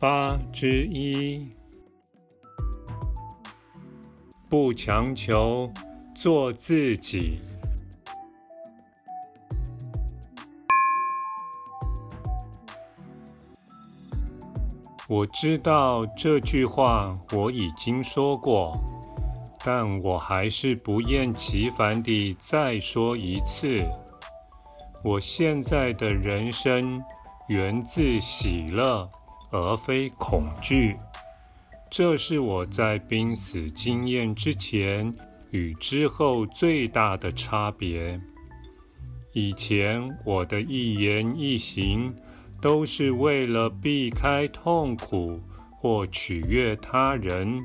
八之一，不强求，做自己。我知道这句话我已经说过，但我还是不厌其烦地再说一次。我现在的人生源自喜乐。而非恐惧，这是我在濒死经验之前与之后最大的差别。以前我的一言一行都是为了避开痛苦或取悦他人，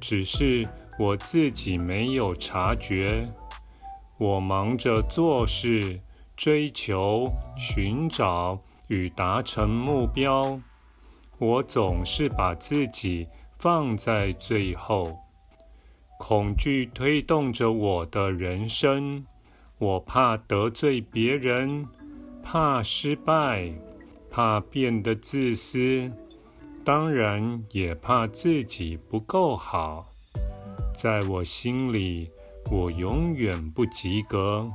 只是我自己没有察觉。我忙着做事、追求、寻找与达成目标。我总是把自己放在最后，恐惧推动着我的人生。我怕得罪别人，怕失败，怕变得自私，当然也怕自己不够好。在我心里，我永远不及格。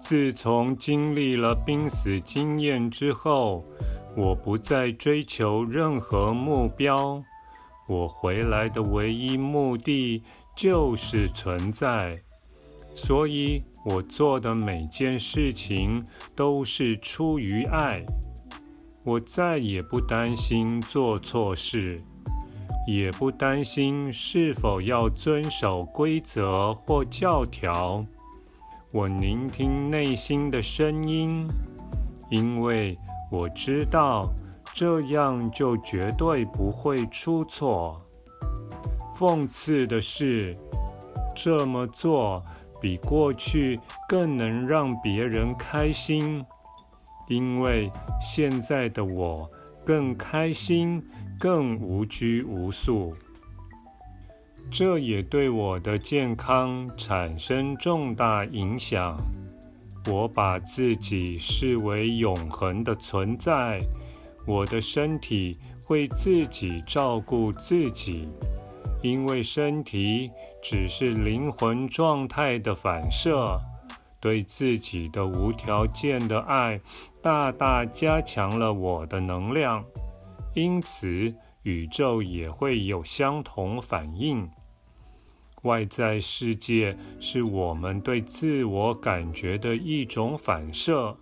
自从经历了濒死经验之后，我不再追求任何目标，我回来的唯一目的就是存在，所以我做的每件事情都是出于爱。我再也不担心做错事，也不担心是否要遵守规则或教条。我聆听内心的声音，因为。我知道，这样就绝对不会出错。讽刺的是，这么做比过去更能让别人开心，因为现在的我更开心，更无拘无束。这也对我的健康产生重大影响。我把自己视为永恒的存在，我的身体会自己照顾自己，因为身体只是灵魂状态的反射。对自己的无条件的爱，大大加强了我的能量，因此宇宙也会有相同反应。外在世界是我们对自我感觉的一种反射，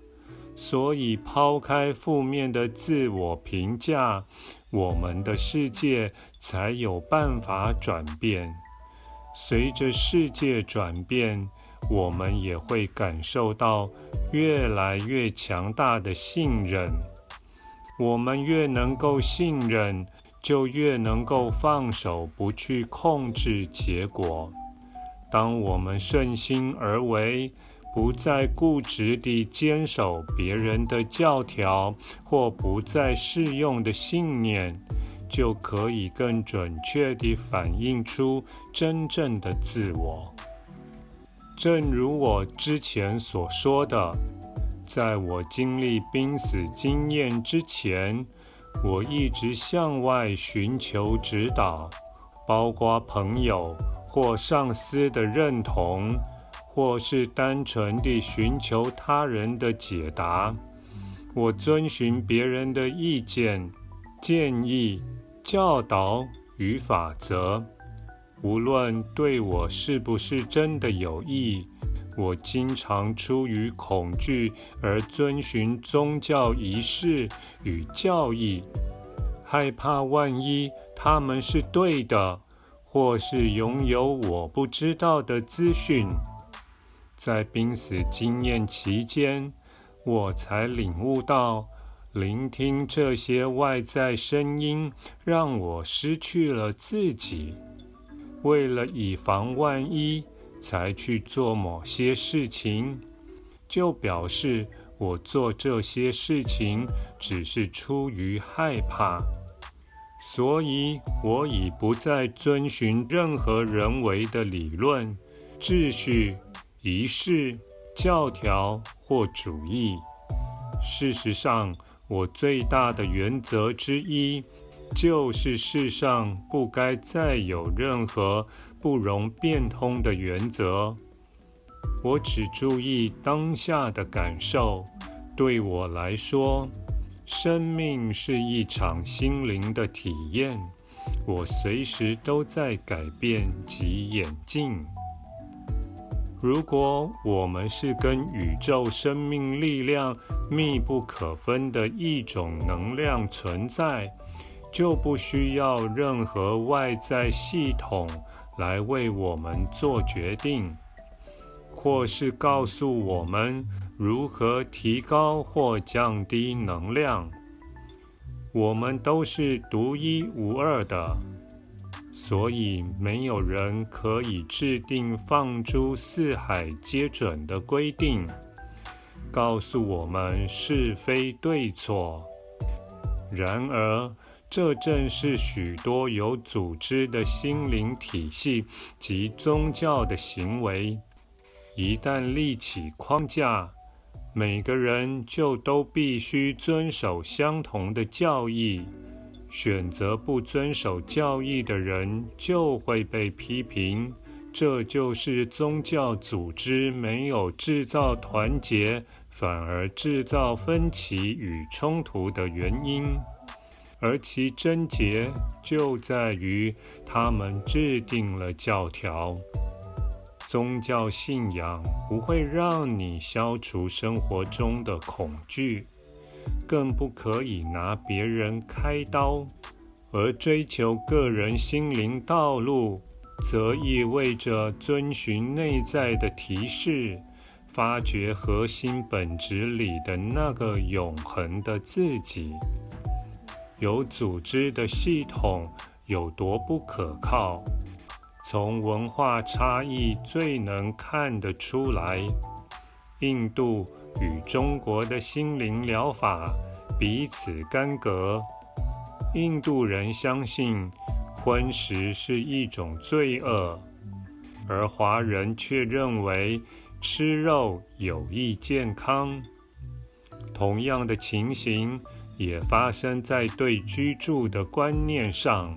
所以抛开负面的自我评价，我们的世界才有办法转变。随着世界转变，我们也会感受到越来越强大的信任。我们越能够信任，就越能够放手，不去控制结果。当我们顺心而为，不再固执地坚守别人的教条或不再适用的信念，就可以更准确地反映出真正的自我。正如我之前所说的，在我经历濒死经验之前，我一直向外寻求指导，包括朋友或上司的认同，或是单纯地寻求他人的解答。我遵循别人的意见、建议、教导与法则，无论对我是不是真的有益。我经常出于恐惧而遵循宗教仪式与教义，害怕万一他们是对的，或是拥有我不知道的资讯。在濒死经验期间，我才领悟到，聆听这些外在声音，让我失去了自己。为了以防万一，才去做某些事情，就表示我做这些事情只是出于害怕。所以，我已不再遵循任何人为的理论、秩序、仪式、教条或主义。事实上，我最大的原则之一，就是世上不该再有任何不容变通的原则。我只注意当下的感受。对我来说，生命是一场心灵的体验，我随时都在改变及演进。如果我们是跟宇宙生命力量密不可分的一种能量存在，就不需要任何外在系统来为我们做决定，或是告诉我们。如何提高或降低能量？我们都是独一无二的，所以没有人可以制定放诸四海皆准的规定，告诉我们是非对错。然而，这正是许多有组织的心灵体系及宗教的行为，一旦立起框架。每个人就都必须遵守相同的教义，选择不遵守教义的人就会被批评。这就是宗教组织没有制造团结，反而制造分歧与冲突的原因，而其症结就在于他们制定了教条。宗教信仰不会让你消除生活中的恐惧，更不可以拿别人开刀。而追求个人心灵道路，则意味着遵循内在的提示，发掘核心本质里的那个永恒的自己。有组织的系统有多不可靠？从文化差异最能看得出来。印度与中国的心灵疗法彼此干戈。印度人相信荤食是一种罪恶，而华人却认为吃肉有益健康。同样的情形也发生在对居住的观念上。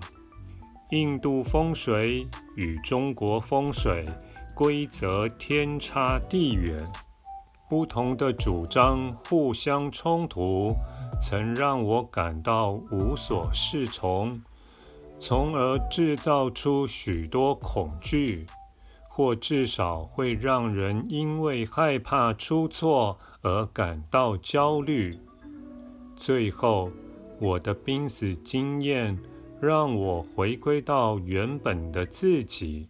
印度风水与中国风水规则天差地远，不同的主张互相冲突，曾让我感到无所适从，从而制造出许多恐惧，或至少会让人因为害怕出错而感到焦虑。最后，我的濒死经验。让我回归到原本的自己，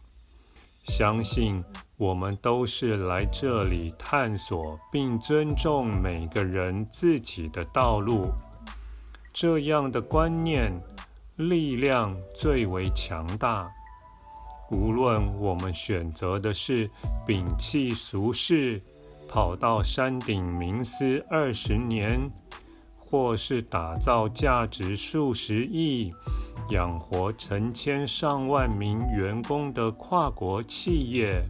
相信我们都是来这里探索并尊重每个人自己的道路。这样的观念力量最为强大。无论我们选择的是摒弃俗世，跑到山顶冥思二十年，或是打造价值数十亿，养活成千上万名员工的跨国企业，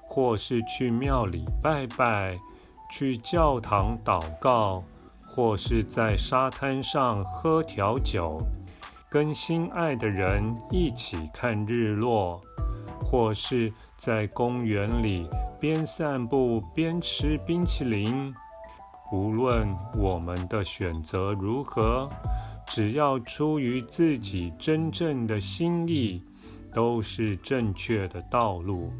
或是去庙里拜拜，去教堂祷告，或是在沙滩上喝调酒，跟心爱的人一起看日落，或是在公园里边散步边吃冰淇淋。无论我们的选择如何。只要出于自己真正的心意，都是正确的道路。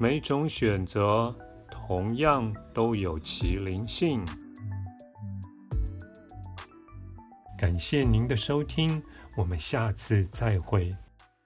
每种选择同样都有其灵性。感谢您的收听，我们下次再会。